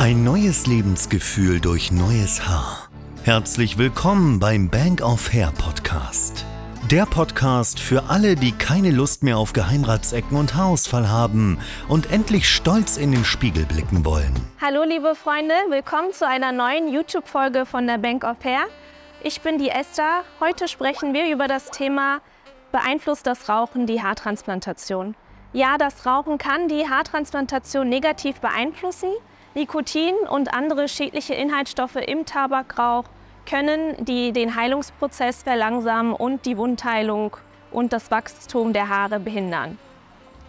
Ein neues Lebensgefühl durch neues Haar. Herzlich willkommen beim Bank of Hair Podcast. Der Podcast für alle, die keine Lust mehr auf Geheimratsecken und Haarausfall haben und endlich stolz in den Spiegel blicken wollen. Hallo liebe Freunde, willkommen zu einer neuen YouTube-Folge von der Bank of Hair. Ich bin die Esther. Heute sprechen wir über das Thema Beeinflusst das Rauchen die Haartransplantation? Ja, das Rauchen kann die Haartransplantation negativ beeinflussen. Nikotin und andere schädliche Inhaltsstoffe im Tabakrauch können die, den Heilungsprozess verlangsamen und die Wundheilung und das Wachstum der Haare behindern.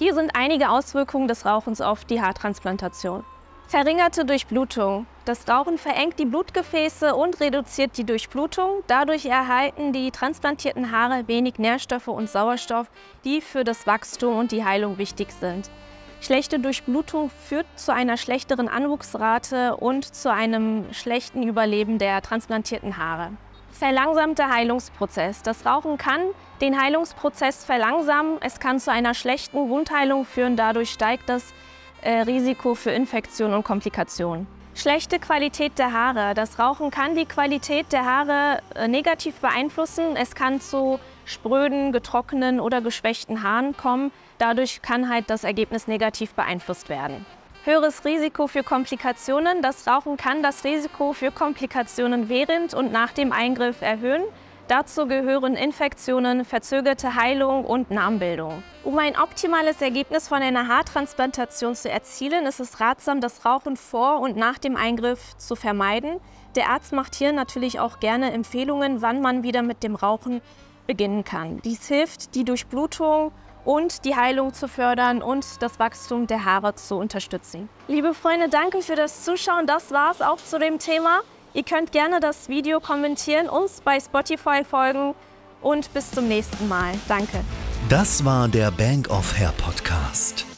Hier sind einige Auswirkungen des Rauchens auf die Haartransplantation. Verringerte Durchblutung. Das Rauchen verengt die Blutgefäße und reduziert die Durchblutung. Dadurch erhalten die transplantierten Haare wenig Nährstoffe und Sauerstoff, die für das Wachstum und die Heilung wichtig sind. Schlechte Durchblutung führt zu einer schlechteren Anwuchsrate und zu einem schlechten Überleben der transplantierten Haare. Verlangsamter Heilungsprozess. Das Rauchen kann den Heilungsprozess verlangsamen. Es kann zu einer schlechten Wundheilung führen. Dadurch steigt das äh, Risiko für Infektionen und Komplikationen. Schlechte Qualität der Haare. Das Rauchen kann die Qualität der Haare äh, negativ beeinflussen. Es kann zu spröden, getrockneten oder geschwächten Haaren kommen. Dadurch kann halt das Ergebnis negativ beeinflusst werden. Höheres Risiko für Komplikationen. Das Rauchen kann das Risiko für Komplikationen während und nach dem Eingriff erhöhen. Dazu gehören Infektionen, verzögerte Heilung und Narbenbildung. Um ein optimales Ergebnis von einer Haartransplantation zu erzielen, ist es ratsam, das Rauchen vor und nach dem Eingriff zu vermeiden. Der Arzt macht hier natürlich auch gerne Empfehlungen, wann man wieder mit dem Rauchen beginnen kann. Dies hilft, die Durchblutung und die Heilung zu fördern und das Wachstum der Haare zu unterstützen. Liebe Freunde, danke für das Zuschauen. Das war es auch zu dem Thema. Ihr könnt gerne das Video kommentieren, uns bei Spotify folgen und bis zum nächsten Mal. Danke. Das war der Bank of Hair Podcast.